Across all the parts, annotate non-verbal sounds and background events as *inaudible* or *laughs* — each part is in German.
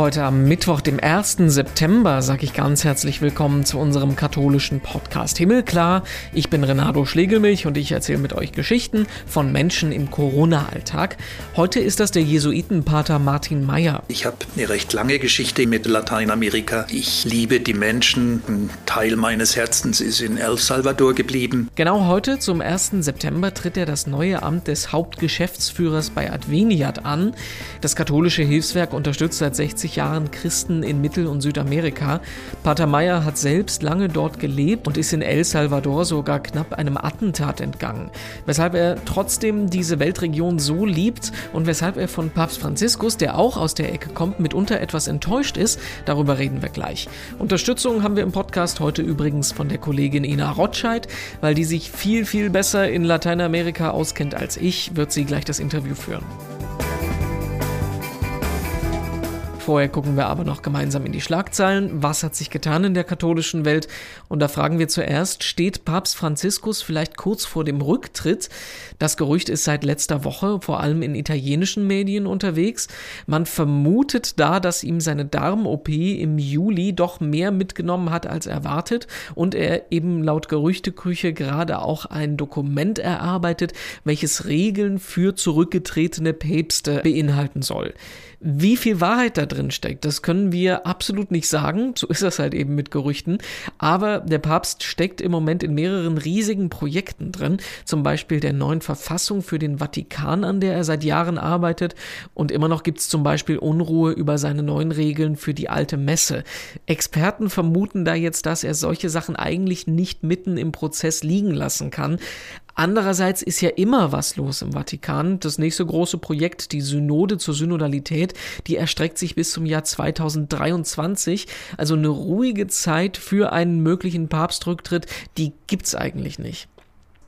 Heute am Mittwoch, dem 1. September, sage ich ganz herzlich willkommen zu unserem katholischen Podcast Himmelklar. Ich bin Renato Schlegelmilch und ich erzähle mit euch Geschichten von Menschen im Corona-Alltag. Heute ist das der Jesuitenpater Martin Meyer. Ich habe eine recht lange Geschichte mit Lateinamerika. Ich liebe die Menschen. Ein Teil meines Herzens ist in El Salvador geblieben. Genau heute, zum 1. September, tritt er das neue Amt des Hauptgeschäftsführers bei Adveniat an. Das katholische Hilfswerk unterstützt seit 60 60 Jahren Christen in Mittel- und Südamerika. Pater Meyer hat selbst lange dort gelebt und ist in El Salvador sogar knapp einem Attentat entgangen. Weshalb er trotzdem diese Weltregion so liebt und weshalb er von Papst Franziskus, der auch aus der Ecke kommt, mitunter etwas enttäuscht ist, darüber reden wir gleich. Unterstützung haben wir im Podcast heute übrigens von der Kollegin Ina Rotscheid, weil die sich viel, viel besser in Lateinamerika auskennt als ich, wird sie gleich das Interview führen. Vorher gucken wir aber noch gemeinsam in die Schlagzeilen. Was hat sich getan in der katholischen Welt? Und da fragen wir zuerst, steht Papst Franziskus vielleicht kurz vor dem Rücktritt? Das Gerücht ist seit letzter Woche vor allem in italienischen Medien unterwegs. Man vermutet da, dass ihm seine Darm-OP im Juli doch mehr mitgenommen hat als erwartet und er eben laut Gerüchteküche gerade auch ein Dokument erarbeitet, welches Regeln für zurückgetretene Päpste beinhalten soll. Wie viel Wahrheit da drin steckt, das können wir absolut nicht sagen. So ist das halt eben mit Gerüchten. Aber der Papst steckt im Moment in mehreren riesigen Projekten drin. Zum Beispiel der neuen Verfassung für den Vatikan, an der er seit Jahren arbeitet. Und immer noch gibt es zum Beispiel Unruhe über seine neuen Regeln für die alte Messe. Experten vermuten da jetzt, dass er solche Sachen eigentlich nicht mitten im Prozess liegen lassen kann. Andererseits ist ja immer was los im Vatikan. Das nächste große Projekt, die Synode zur Synodalität, die erstreckt sich bis zum Jahr 2023. Also eine ruhige Zeit für einen möglichen Papstrücktritt, die gibt's eigentlich nicht.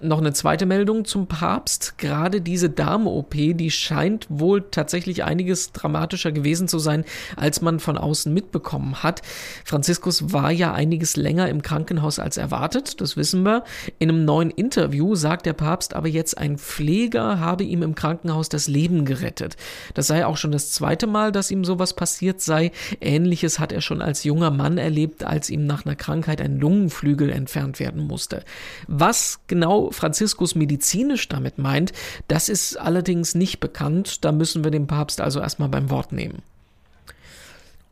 Noch eine zweite Meldung zum Papst. Gerade diese Darm-OP, die scheint wohl tatsächlich einiges dramatischer gewesen zu sein, als man von außen mitbekommen hat. Franziskus war ja einiges länger im Krankenhaus als erwartet, das wissen wir. In einem neuen Interview sagt der Papst aber jetzt, ein Pfleger habe ihm im Krankenhaus das Leben gerettet. Das sei auch schon das zweite Mal, dass ihm sowas passiert sei. Ähnliches hat er schon als junger Mann erlebt, als ihm nach einer Krankheit ein Lungenflügel entfernt werden musste. Was genau Franziskus medizinisch damit meint, das ist allerdings nicht bekannt. Da müssen wir den Papst also erstmal beim Wort nehmen.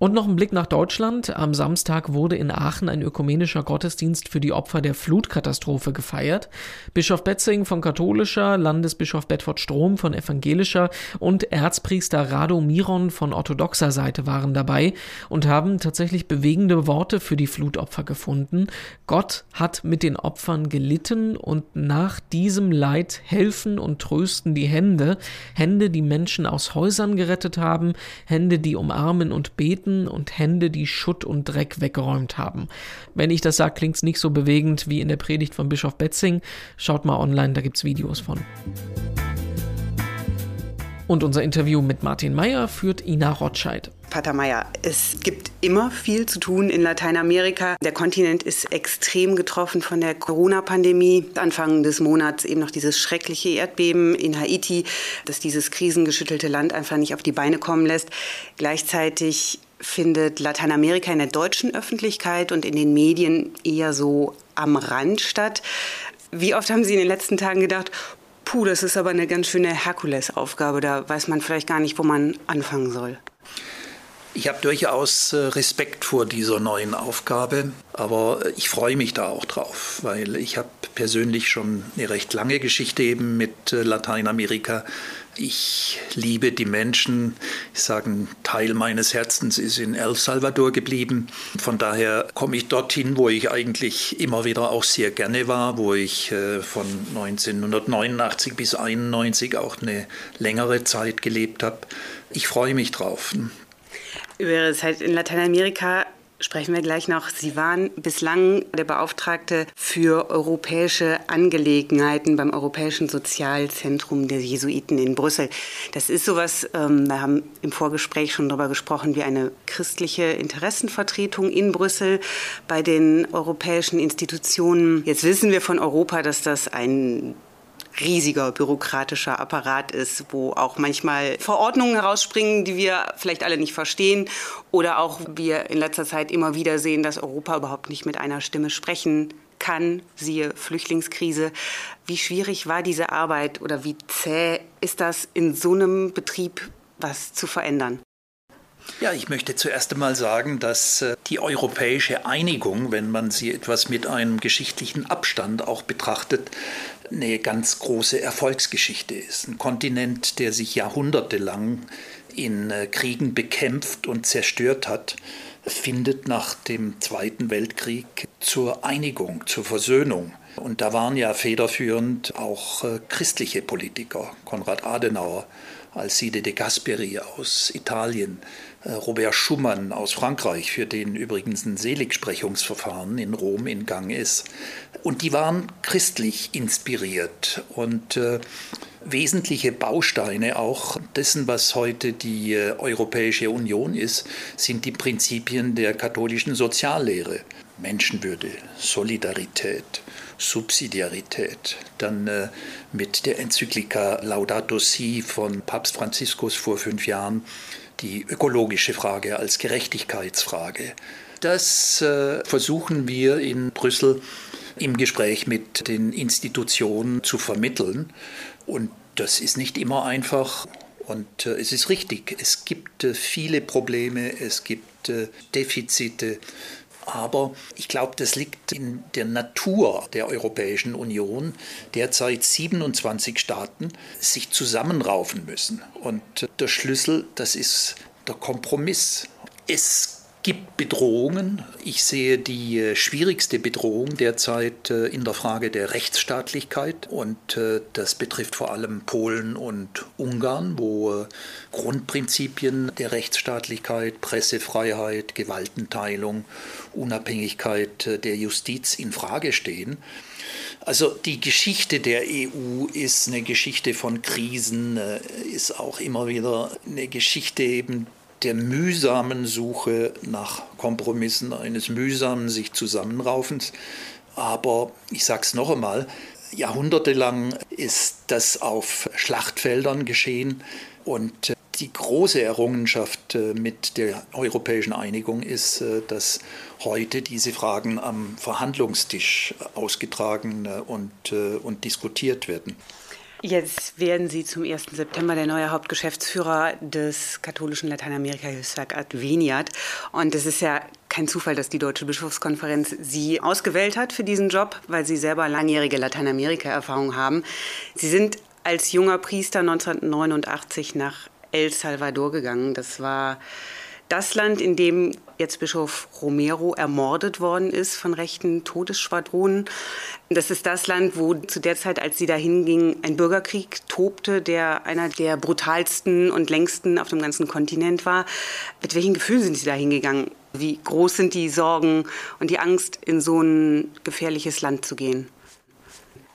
Und noch ein Blick nach Deutschland. Am Samstag wurde in Aachen ein ökumenischer Gottesdienst für die Opfer der Flutkatastrophe gefeiert. Bischof Betzing von katholischer, Landesbischof Bedford Strom von evangelischer und Erzpriester Rado Miron von orthodoxer Seite waren dabei und haben tatsächlich bewegende Worte für die Flutopfer gefunden. Gott hat mit den Opfern gelitten und nach diesem Leid helfen und trösten die Hände. Hände, die Menschen aus Häusern gerettet haben, Hände, die umarmen und beten Händen und Hände, die Schutt und Dreck weggeräumt haben. Wenn ich das sage, klingt es nicht so bewegend wie in der Predigt von Bischof Betzing. Schaut mal online, da gibt es Videos von. Und unser Interview mit Martin Meyer führt Ina Rotscheid. Pater Meyer, es gibt immer viel zu tun in Lateinamerika. Der Kontinent ist extrem getroffen von der Corona-Pandemie. Anfang des Monats eben noch dieses schreckliche Erdbeben in Haiti, das dieses krisengeschüttelte Land einfach nicht auf die Beine kommen lässt. Gleichzeitig findet Lateinamerika in der deutschen Öffentlichkeit und in den Medien eher so am Rand statt. Wie oft haben Sie in den letzten Tagen gedacht, puh, das ist aber eine ganz schöne Herkulesaufgabe, da weiß man vielleicht gar nicht, wo man anfangen soll? Ich habe durchaus äh, Respekt vor dieser neuen Aufgabe, aber ich freue mich da auch drauf, weil ich habe persönlich schon eine recht lange Geschichte eben mit äh, Lateinamerika. Ich liebe die Menschen. Ich sage, ein Teil meines Herzens ist in El Salvador geblieben. Von daher komme ich dorthin, wo ich eigentlich immer wieder auch sehr gerne war, wo ich äh, von 1989 bis 1991 auch eine längere Zeit gelebt habe. Ich freue mich drauf. Über Ihre Zeit in Lateinamerika sprechen wir gleich noch. Sie waren bislang der Beauftragte für europäische Angelegenheiten beim Europäischen Sozialzentrum der Jesuiten in Brüssel. Das ist sowas, ähm, wir haben im Vorgespräch schon darüber gesprochen, wie eine christliche Interessenvertretung in Brüssel bei den europäischen Institutionen. Jetzt wissen wir von Europa, dass das ein riesiger bürokratischer Apparat ist, wo auch manchmal Verordnungen herausspringen, die wir vielleicht alle nicht verstehen oder auch wir in letzter Zeit immer wieder sehen, dass Europa überhaupt nicht mit einer Stimme sprechen kann, siehe Flüchtlingskrise. Wie schwierig war diese Arbeit oder wie zäh ist das in so einem Betrieb was zu verändern? Ja, ich möchte zuerst einmal sagen, dass äh, die europäische Einigung, wenn man sie etwas mit einem geschichtlichen Abstand auch betrachtet, eine ganz große Erfolgsgeschichte ist. Ein Kontinent, der sich jahrhundertelang in äh, Kriegen bekämpft und zerstört hat, findet nach dem Zweiten Weltkrieg zur Einigung, zur Versöhnung. Und da waren ja federführend auch äh, christliche Politiker, Konrad Adenauer, Alcide de Gasperi aus Italien, äh, Robert Schumann aus Frankreich, für den übrigens ein Seligsprechungsverfahren in Rom in Gang ist. Und die waren christlich inspiriert und äh, wesentliche Bausteine auch dessen, was heute die äh, Europäische Union ist, sind die Prinzipien der katholischen Soziallehre. Menschenwürde, Solidarität, Subsidiarität. Dann äh, mit der Enzyklika Laudato Si von Papst Franziskus vor fünf Jahren die ökologische Frage als Gerechtigkeitsfrage. Das äh, versuchen wir in Brüssel im Gespräch mit den Institutionen zu vermitteln. Und das ist nicht immer einfach. Und äh, es ist richtig, es gibt äh, viele Probleme, es gibt äh, Defizite. Aber ich glaube, das liegt in der Natur der Europäischen Union, derzeit 27 Staaten sich zusammenraufen müssen. Und der Schlüssel, das ist der Kompromiss. Es gibt Bedrohungen. Ich sehe die äh, schwierigste Bedrohung derzeit äh, in der Frage der Rechtsstaatlichkeit und äh, das betrifft vor allem Polen und Ungarn, wo Grundprinzipien der Rechtsstaatlichkeit, Pressefreiheit, Gewaltenteilung, Unabhängigkeit der Justiz in Frage stehen. Also die Geschichte der EU ist eine Geschichte von Krisen, ist auch immer wieder eine Geschichte eben der mühsamen Suche nach Kompromissen, eines mühsamen sich Zusammenraufens. Aber ich sage es noch einmal, jahrhundertelang ist das auf Schlachtfeldern geschehen und die große Errungenschaft äh, mit der europäischen Einigung ist, äh, dass heute diese Fragen am Verhandlungstisch ausgetragen äh, und, und diskutiert werden. Jetzt werden Sie zum 1. September der neue Hauptgeschäftsführer des katholischen Lateinamerika-Hilfswerk Adveniat. Und es ist ja kein Zufall, dass die Deutsche Bischofskonferenz Sie ausgewählt hat für diesen Job, weil Sie selber langjährige Lateinamerika-Erfahrung haben. Sie sind als junger Priester 1989 nach El Salvador gegangen. Das war das Land, in dem jetzt Bischof Romero ermordet worden ist von rechten Todesschwadronen. Das ist das Land, wo zu der Zeit, als sie da hinging, ein Bürgerkrieg tobte, der einer der brutalsten und längsten auf dem ganzen Kontinent war. Mit welchen Gefühlen sind Sie da hingegangen? Wie groß sind die Sorgen und die Angst, in so ein gefährliches Land zu gehen?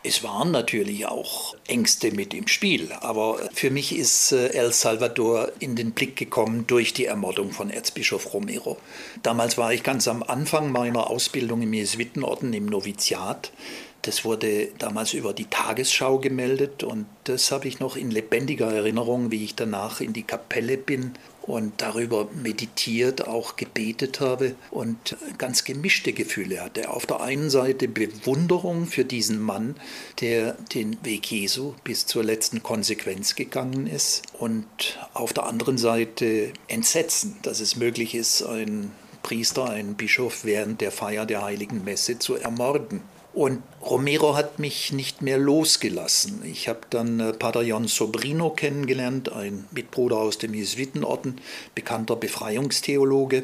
Es waren natürlich auch Ängste mit im Spiel, aber für mich ist äh, El Salvador in den Blick gekommen durch die Ermordung von Erzbischof Romero. Damals war ich ganz am Anfang meiner Ausbildung im Jesuitenorden im Noviziat. Das wurde damals über die Tagesschau gemeldet und das habe ich noch in lebendiger Erinnerung, wie ich danach in die Kapelle bin und darüber meditiert, auch gebetet habe und ganz gemischte Gefühle hatte. Auf der einen Seite Bewunderung für diesen Mann, der den Weg Jesu bis zur letzten Konsequenz gegangen ist und auf der anderen Seite Entsetzen, dass es möglich ist, einen Priester, einen Bischof während der Feier der heiligen Messe zu ermorden. Und Romero hat mich nicht mehr losgelassen. Ich habe dann äh, Pater Jon Sobrino kennengelernt, ein Mitbruder aus dem Jesuitenorden, bekannter Befreiungstheologe.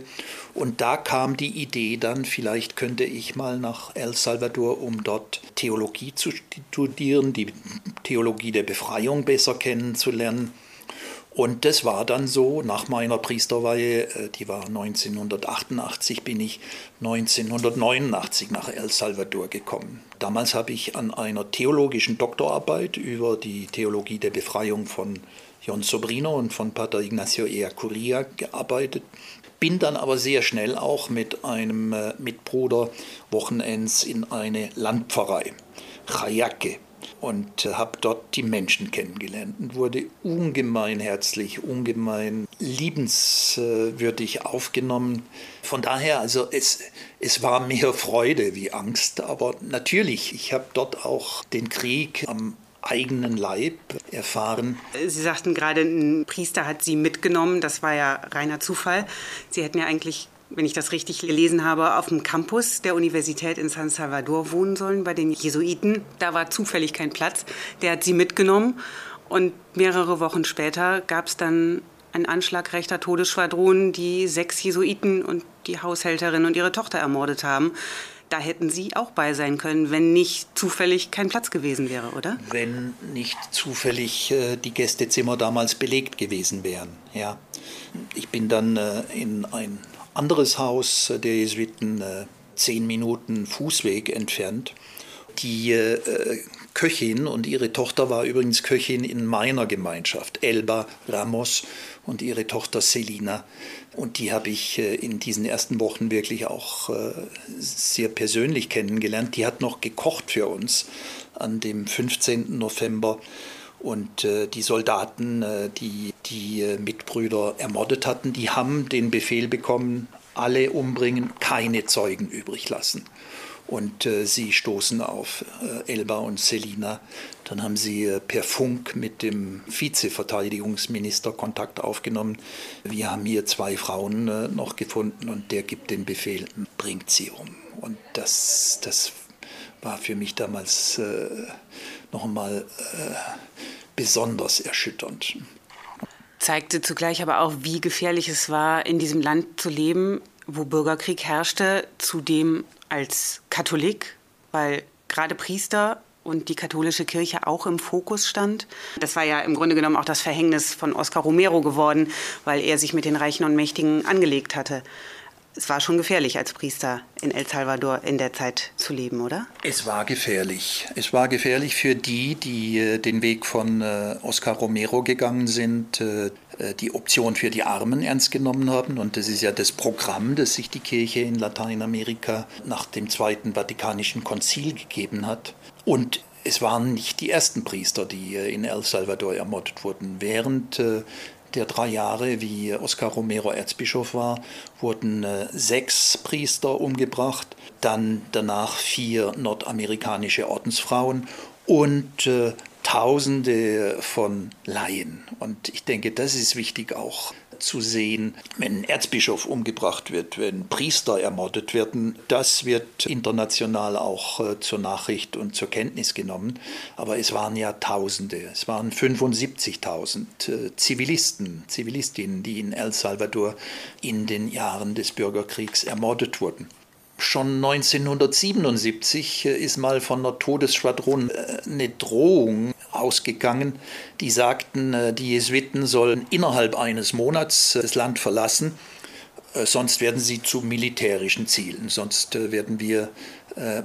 Und da kam die Idee dann, vielleicht könnte ich mal nach El Salvador, um dort Theologie zu studieren, die Theologie der Befreiung besser kennenzulernen. Und das war dann so, nach meiner Priesterweihe, äh, die war 1988, bin ich 1989 nach El Salvador gekommen. Damals habe ich an einer theologischen Doktorarbeit über die Theologie der Befreiung von Jon Sobrino und von Pater Ignacio Eacuria gearbeitet. Bin dann aber sehr schnell auch mit einem äh, Mitbruder Wochenends in eine Landpfarrei, Chayake, und äh, habe dort die Menschen kennengelernt und wurde ungemein herzlich, ungemein liebenswürdig aufgenommen. Von daher, also es, es war mehr Freude wie Angst, aber natürlich, ich habe dort auch den Krieg am eigenen Leib erfahren. Sie sagten gerade, ein Priester hat Sie mitgenommen. Das war ja reiner Zufall. Sie hätten ja eigentlich wenn ich das richtig gelesen habe, auf dem Campus der Universität in San Salvador wohnen sollen bei den Jesuiten. Da war zufällig kein Platz. Der hat sie mitgenommen und mehrere Wochen später gab es dann einen Anschlag rechter Todesschwadronen, die sechs Jesuiten und die Haushälterin und ihre Tochter ermordet haben. Da hätten Sie auch bei sein können, wenn nicht zufällig kein Platz gewesen wäre, oder? Wenn nicht zufällig äh, die Gästezimmer damals belegt gewesen wären, ja. Ich bin dann äh, in ein anderes Haus der Jesuiten, äh, zehn Minuten Fußweg entfernt. Die äh, Köchin und ihre Tochter war übrigens Köchin in meiner Gemeinschaft, Elba Ramos und ihre Tochter Selina. Und die habe ich äh, in diesen ersten Wochen wirklich auch sehr persönlich kennengelernt. Die hat noch gekocht für uns an dem 15. November und äh, die Soldaten, äh, die die äh, Mitbrüder ermordet hatten, die haben den Befehl bekommen, alle umbringen, keine Zeugen übrig lassen. Und äh, sie stoßen auf äh, Elba und Selina. Dann haben sie äh, per Funk mit dem Vizeverteidigungsminister Kontakt aufgenommen. Wir haben hier zwei Frauen noch gefunden und der gibt den Befehl, bringt sie um. Und das, das war für mich damals äh, noch einmal äh, besonders erschütternd. Zeigte zugleich aber auch, wie gefährlich es war, in diesem Land zu leben, wo Bürgerkrieg herrschte, zudem als Katholik, weil gerade Priester und die katholische Kirche auch im Fokus stand. Das war ja im Grunde genommen auch das Verhängnis von Oscar Romero geworden, weil er sich mit den Reichen und Mächtigen angelegt hatte es war schon gefährlich als Priester in El Salvador in der Zeit zu leben, oder? Es war gefährlich. Es war gefährlich für die, die äh, den Weg von äh, Oscar Romero gegangen sind, äh, die Option für die Armen ernst genommen haben. Und das ist ja das Programm, das sich die Kirche in Lateinamerika nach dem Zweiten Vatikanischen Konzil gegeben hat. Und es waren nicht die ersten Priester, die in El Salvador ermordet wurden. Während der drei Jahre, wie Oscar Romero Erzbischof war, wurden äh, sechs Priester umgebracht, dann danach vier nordamerikanische Ordensfrauen und äh, Tausende von Laien. Und ich denke, das ist wichtig auch zu sehen, wenn ein Erzbischof umgebracht wird, wenn Priester ermordet werden. Das wird international auch äh, zur Nachricht und zur Kenntnis genommen. Aber es waren ja Tausende, es waren 75.000 äh, Zivilisten, Zivilistinnen, die in El Salvador in den Jahren des Bürgerkriegs ermordet wurden. Schon 1977 äh, ist mal von der Todesschwadron äh, eine Drohung ausgegangen. Die sagten, äh, die Jesuiten sollen innerhalb eines Monats das Land verlassen, sonst werden sie zu militärischen Zielen, sonst werden wir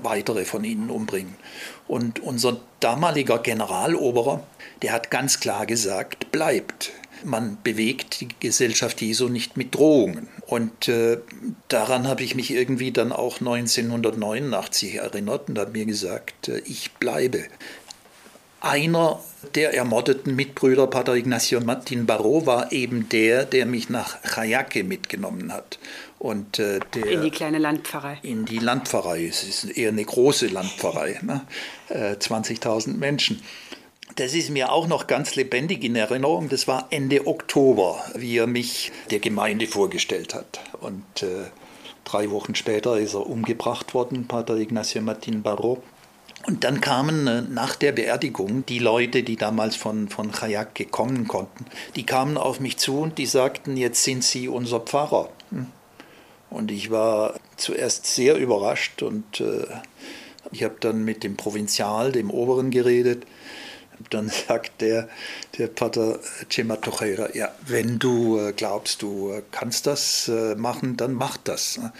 weitere von ihnen umbringen. Und unser damaliger Generaloberer, der hat ganz klar gesagt, bleibt man bewegt die Gesellschaft Jesu nicht mit Drohungen. Und äh, daran habe ich mich irgendwie dann auch 1989 erinnert und habe mir gesagt, äh, ich bleibe. Einer der ermordeten Mitbrüder, Pater Ignacio Martin Barro, war eben der, der mich nach Chayake mitgenommen hat. Und, äh, der, in die kleine Landpfarrei. In die Landpfarrei. Es ist eher eine große Landpfarrei, ne? äh, 20.000 Menschen. Das ist mir auch noch ganz lebendig in Erinnerung. Das war Ende Oktober, wie er mich der Gemeinde vorgestellt hat. Und äh, drei Wochen später ist er umgebracht worden, Pater Ignacio Martin Barro. Und dann kamen äh, nach der Beerdigung die Leute, die damals von, von Chayak gekommen konnten, die kamen auf mich zu und die sagten, jetzt sind Sie unser Pfarrer. Hm. Und ich war zuerst sehr überrascht und äh, ich habe dann mit dem Provinzial, dem Oberen, geredet dann *laughs* sagt der, der Pater Chema Tocheira, ja, wenn du äh, glaubst, du äh, kannst das äh, machen, dann mach das. Ne?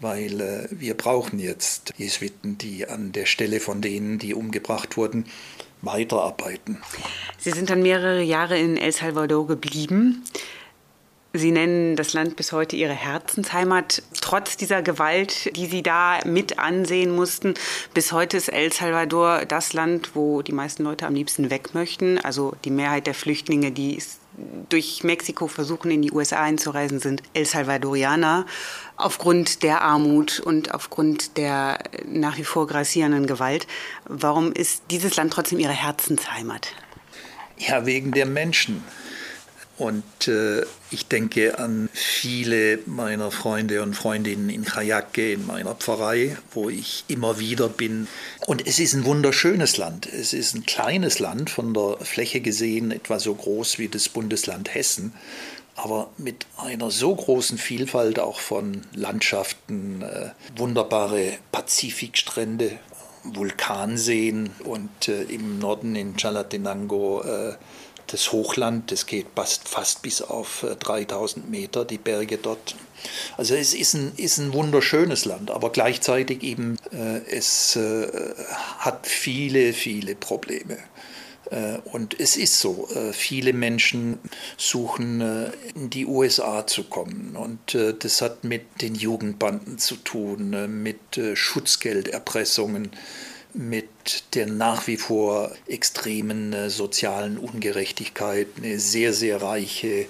Weil wir brauchen jetzt Jesuiten, die an der Stelle von denen, die umgebracht wurden, weiterarbeiten. Sie sind dann mehrere Jahre in El Salvador geblieben. Sie nennen das Land bis heute Ihre Herzensheimat. Trotz dieser Gewalt, die Sie da mit ansehen mussten, bis heute ist El Salvador das Land, wo die meisten Leute am liebsten weg möchten. Also die Mehrheit der Flüchtlinge, die durch Mexiko versuchen, in die USA einzureisen, sind El Salvadorianer. Aufgrund der Armut und aufgrund der nach wie vor grassierenden Gewalt. Warum ist dieses Land trotzdem Ihre Herzensheimat? Ja, wegen der Menschen. Und äh, ich denke an viele meiner Freunde und Freundinnen in Kajake, in meiner Pfarrei, wo ich immer wieder bin. Und es ist ein wunderschönes Land. Es ist ein kleines Land, von der Fläche gesehen etwa so groß wie das Bundesland Hessen, aber mit einer so großen Vielfalt auch von Landschaften, äh, wunderbare Pazifikstrände, Vulkanseen und äh, im Norden in Chalatenango äh, das Hochland, das geht fast, fast bis auf 3000 äh, Meter, die Berge dort. Also es ist ein, ist ein wunderschönes Land, aber gleichzeitig eben, äh, es äh, hat viele, viele Probleme. Äh, und es ist so, äh, viele Menschen suchen in die USA zu kommen. Und das hat mit den Jugendbanden zu tun, mit Schutzgelderpressungen mit der nach wie vor extremen äh, sozialen Ungerechtigkeit, eine sehr, sehr reiche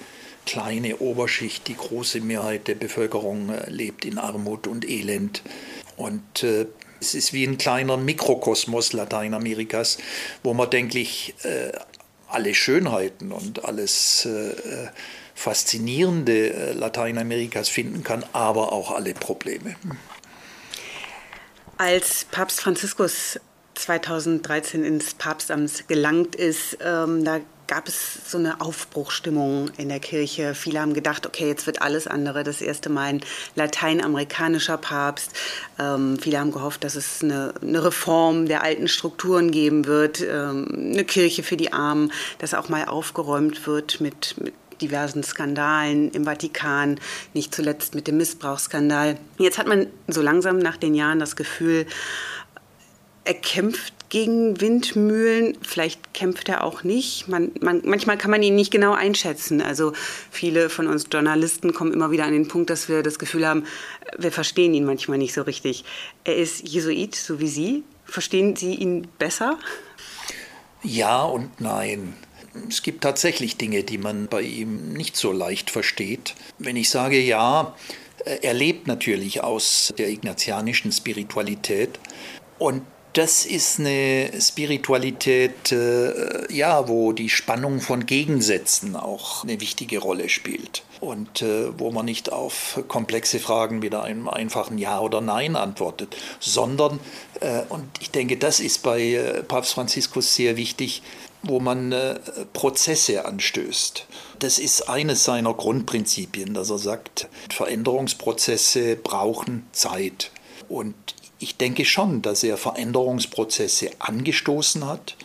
kleine Oberschicht, die große Mehrheit der Bevölkerung äh, lebt in Armut und Elend. Und äh, es ist wie ein kleiner Mikrokosmos Lateinamerikas, wo man, denke ich, äh, alle Schönheiten und alles äh, Faszinierende äh, Lateinamerikas finden kann, aber auch alle Probleme. Als Papst Franziskus 2013 ins Papstamt gelangt ist, ähm, da gab es so eine Aufbruchstimmung in der Kirche. Viele haben gedacht, okay, jetzt wird alles andere. Das erste Mal ein lateinamerikanischer Papst. Ähm, viele haben gehofft, dass es eine, eine, Reform der alten Strukturen geben wird, ähm, eine Kirche für die Armen, dass auch mal aufgeräumt wird mit, mit diversen Skandalen im Vatikan, nicht zuletzt mit dem Missbrauchsskandal. Jetzt hat man so langsam nach den Jahren das Gefühl, er kämpft gegen Windmühlen, vielleicht kämpft er auch nicht. Man, man, manchmal kann man ihn nicht genau einschätzen. Also viele von uns Journalisten kommen immer wieder an den Punkt, dass wir das Gefühl haben, wir verstehen ihn manchmal nicht so richtig. Er ist Jesuit, so wie Sie. Verstehen Sie ihn besser? Ja und nein. Es gibt tatsächlich Dinge, die man bei ihm nicht so leicht versteht. Wenn ich sage ja, äh, er lebt natürlich aus der ignatianischen Spiritualität und das ist eine Spiritualität, äh, ja, wo die Spannung von Gegensätzen auch eine wichtige Rolle spielt und äh, wo man nicht auf komplexe Fragen mit einem einfachen Ja oder Nein antwortet, sondern, äh, und ich denke, das ist bei äh, Papst Franziskus sehr wichtig, wo man äh, Prozesse anstößt. Das ist eines seiner Grundprinzipien, dass er sagt, Veränderungsprozesse brauchen Zeit. Und ich denke schon, dass er Veränderungsprozesse angestoßen hat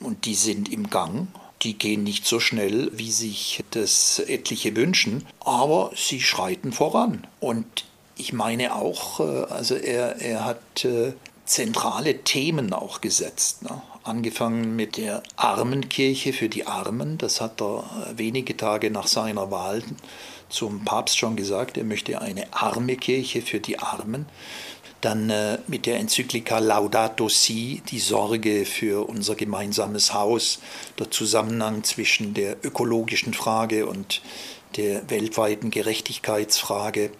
und die sind im Gang. Die gehen nicht so schnell, wie sich das etliche wünschen, aber sie schreiten voran. Und ich meine auch, äh, also er, er hat äh, zentrale Themen auch gesetzt. Ne? Angefangen mit der Armenkirche für die Armen, das hat er äh, wenige Tage nach seiner Wahl zum Papst schon gesagt, er möchte eine arme Kirche für die Armen. Dann äh, mit der Enzyklika Laudato Si, die Sorge für unser gemeinsames Haus, der Zusammenhang zwischen der ökologischen Frage und der weltweiten Gerechtigkeitsfrage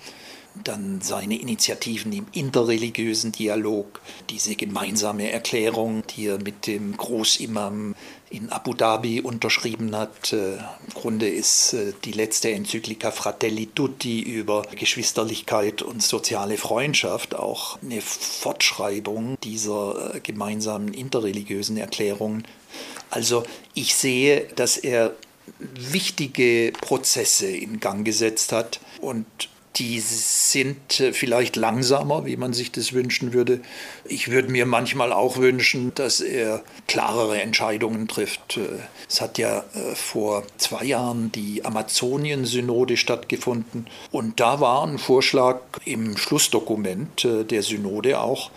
dann seine Initiativen im interreligiösen Dialog, diese gemeinsame Erklärung, die er mit dem Großimam in Abu Dhabi unterschrieben hat. Äh, Im Grunde ist äh, die letzte Enzyklika Fratelli Tutti über Geschwisterlichkeit und soziale Freundschaft auch eine Fortschreibung dieser äh, gemeinsamen interreligiösen Erklärungen. Also ich sehe, dass er wichtige Prozesse in Gang gesetzt hat und die sind äh, vielleicht langsamer, wie man sich das wünschen würde. Ich würde mir manchmal auch wünschen, dass er klarere Entscheidungen trifft. Äh, es hat ja äh, vor zwei Jahren die Amazonien-Synode stattgefunden und da war ein Vorschlag im Schlussdokument der Synode auch,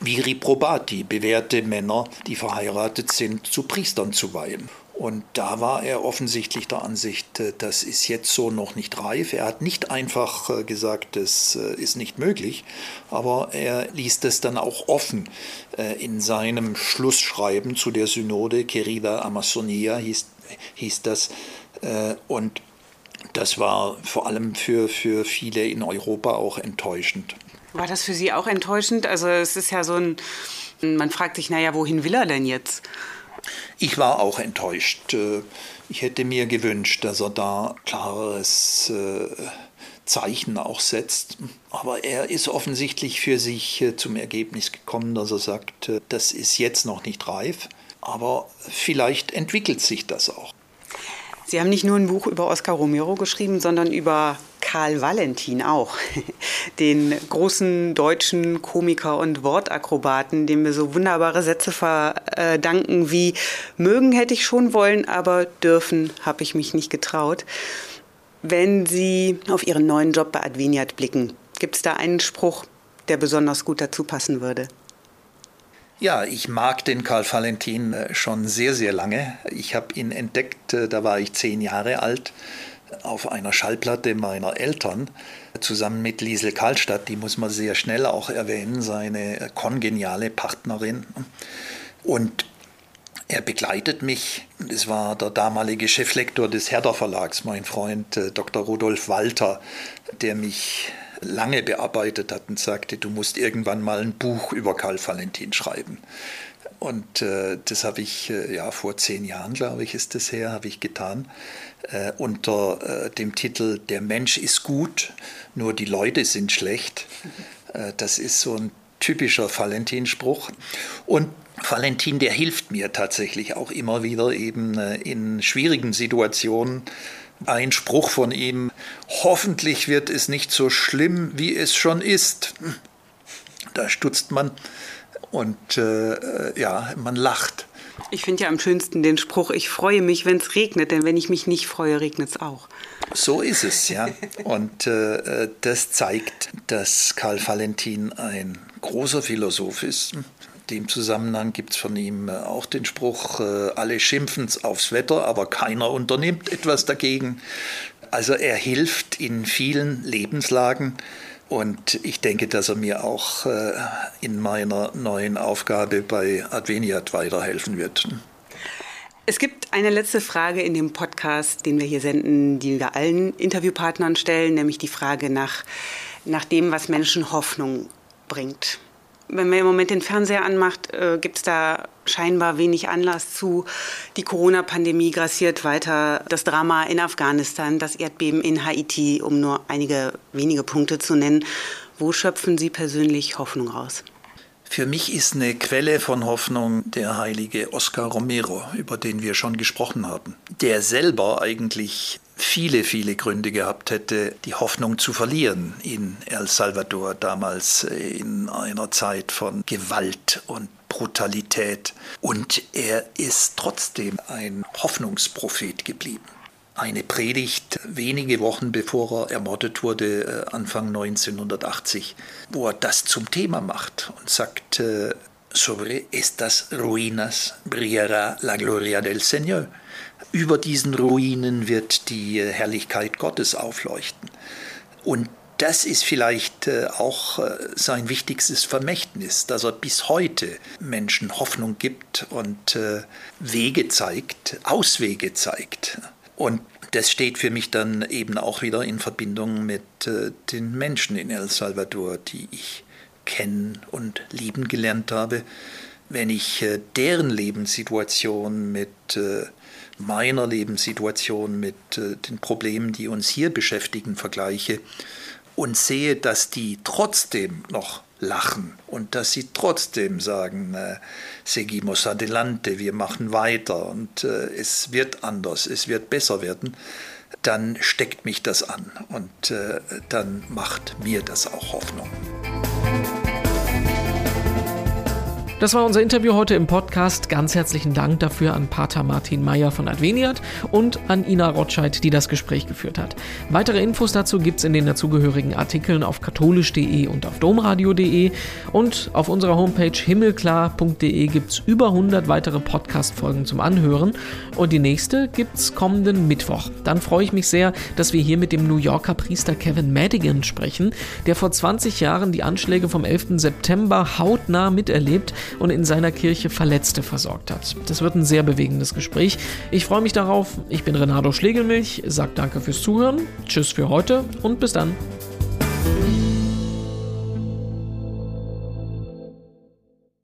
Viri probati, bewährte Männer, die verheiratet sind, zu Priestern zu weihen. Und da war er offensichtlich der Ansicht, äh, das ist jetzt so noch nicht reif. Er hat nicht einfach äh, gesagt, das äh, ist nicht möglich, aber er ließ das dann auch offen in seinem Schlussschreiben zu der Synode, Querida Amazonia hieß, hieß das. Und das war vor allem für, für viele in Europa auch enttäuschend. War das für Sie auch enttäuschend? Also es ist ja so ein, man fragt sich, naja, wohin will er denn jetzt? Ich war auch enttäuscht. Äh, ich hätte mir gewünscht, dass er da klareres äh, Zeichen auch setzt. Aber er ist offensichtlich für sich äh, zum Ergebnis gekommen, dass er sagt, das ist jetzt noch nicht reif, aber vielleicht entwickelt sich das auch. Sie haben nicht nur ein Buch über Oscar Romero geschrieben, sondern über Karl Valentin auch, *laughs* den großen deutschen Komiker und Wortakrobaten, dem wir so wunderbare Sätze verdanken wie mögen hätte ich schon wollen, aber dürfen habe ich mich nicht getraut. Wenn Sie auf Ihren neuen Job bei Adveniat blicken, gibt es da einen Spruch, der besonders gut dazu passen würde? Ja, ich mag den Karl Valentin äh, schon sehr, sehr lange. Ich habe ihn entdeckt, äh, da war ich zehn Jahre alt, auf einer Schallplatte meiner Eltern, zusammen mit Liesel Karlstadt, die muss man sehr schnell auch erwähnen, seine äh, kongeniale Partnerin. Und er begleitet mich. Es war der damalige Cheflektor des Herder Verlags, mein Freund Dr. Rudolf Walter, der mich lange bearbeitet hat und sagte, du musst irgendwann mal ein Buch über Karl Valentin schreiben. Und äh, das habe ich äh, ja vor zehn Jahren, glaube ich, ist das her, habe ich getan. Äh, unter äh, dem Titel Der Mensch ist gut, nur die Leute sind schlecht. *laughs* Äh, das ist so ein typischer Valentin-Spruch. Und Valentin, der hilft mir tatsächlich auch immer wieder eben äh, in schwierigen Situationen ein Spruch von ihm, hoffentlich wird es nicht so schlimm, wie es schon ist. Da stutzt man und äh, ja, man lacht. Ich finde ja am schönsten den Spruch, ich freue mich, wenn es regnet, denn wenn ich mich nicht freue, regnet es auch. So ist es, ja. Und äh, das zeigt, dass Karl Valentin ein großer Philosoph ist, dem Zusammenhang gibt es von ihm äh, auch den Spruch, äh, alle schimpfen aufs Wetter, aber keiner unternimmt etwas dagegen. Also er hilft in vielen Lebenslagen und ich denke, dass er mir auch äh, in meiner neuen Aufgabe bei Adveniat weiterhelfen wird. Es gibt eine letzte Frage in dem Podcast, den wir hier senden, die wir allen Interviewpartnern stellen, nämlich die Frage nach, nach dem, was Menschen Hoffnung bringt wenn man im Moment den Fernseher anmacht, äh, gibt es da scheinbar wenig Anlass zu. Die Corona-Pandemie grassiert weiter, das Drama in Afghanistan, das Erdbeben in Haiti, um nur einige wenige Punkte zu nennen. Wo schöpfen Sie persönlich Hoffnung aus? Für mich ist eine Quelle von Hoffnung der heilige Oscar Romero, über den wir schon gesprochen haben, der selber eigentlich viele, viele Gründe gehabt hätte, die Hoffnung zu verlieren in El Salvador, damals äh, in einer Zeit von Gewalt und Brutalität. Und er ist trotzdem ein Hoffnungsprophet geblieben. Eine Predigt wenige Wochen bevor er ermordet wurde, äh, Anfang 1980, wo er das zum Thema macht und sagt, äh, sobre estas ruinas brillará la gloria del Señor über diesen Ruinen wird die Herrlichkeit Gottes aufleuchten. Und das ist vielleicht äh, auch äh, sein wichtigstes Vermächtnis, dass er bis heute Menschen Hoffnung gibt und äh, Wege zeigt, Auswege zeigt. Und das steht für mich dann eben auch wieder in Verbindung mit den Menschen in El Salvador, die ich kennen und lieben gelernt habe. Wenn ich deren Lebenssituation mit meiner Lebenssituation mit äh, den Problemen, die uns hier beschäftigen, vergleiche und sehe, dass die trotzdem noch lachen und dass sie trotzdem sagen, äh, seguimos adelante, wir machen weiter und äh, es wird anders, es wird besser werden, dann steckt mich das an und äh, dann macht mir das auch Hoffnung. Das war unser Interview heute im Podcast. Ganz herzlichen Dank dafür an Pater Martin Meyer von Adveniat und an Ina Rotscheid, die das Gespräch geführt hat. Weitere Infos dazu gibt es in den dazugehörigen Artikeln auf katholisch.de und auf domradio.de und auf unserer Homepage himmelklar.de gibt es über 100 weitere Podcast-Folgen zum Anhören und die nächste gibt es kommenden Mittwoch. Dann freue ich mich sehr, dass wir hier mit dem New Yorker Priester Kevin Madigan sprechen, der vor 20 Jahren die Anschläge vom 11. September hautnah miterlebt und in seiner Kirche Verletzte versorgt hat. Das wird ein sehr bewegendes Gespräch. Ich freue mich darauf. Ich bin Renato Schlegelmilch, sage danke fürs Zuhören, tschüss für heute und bis dann.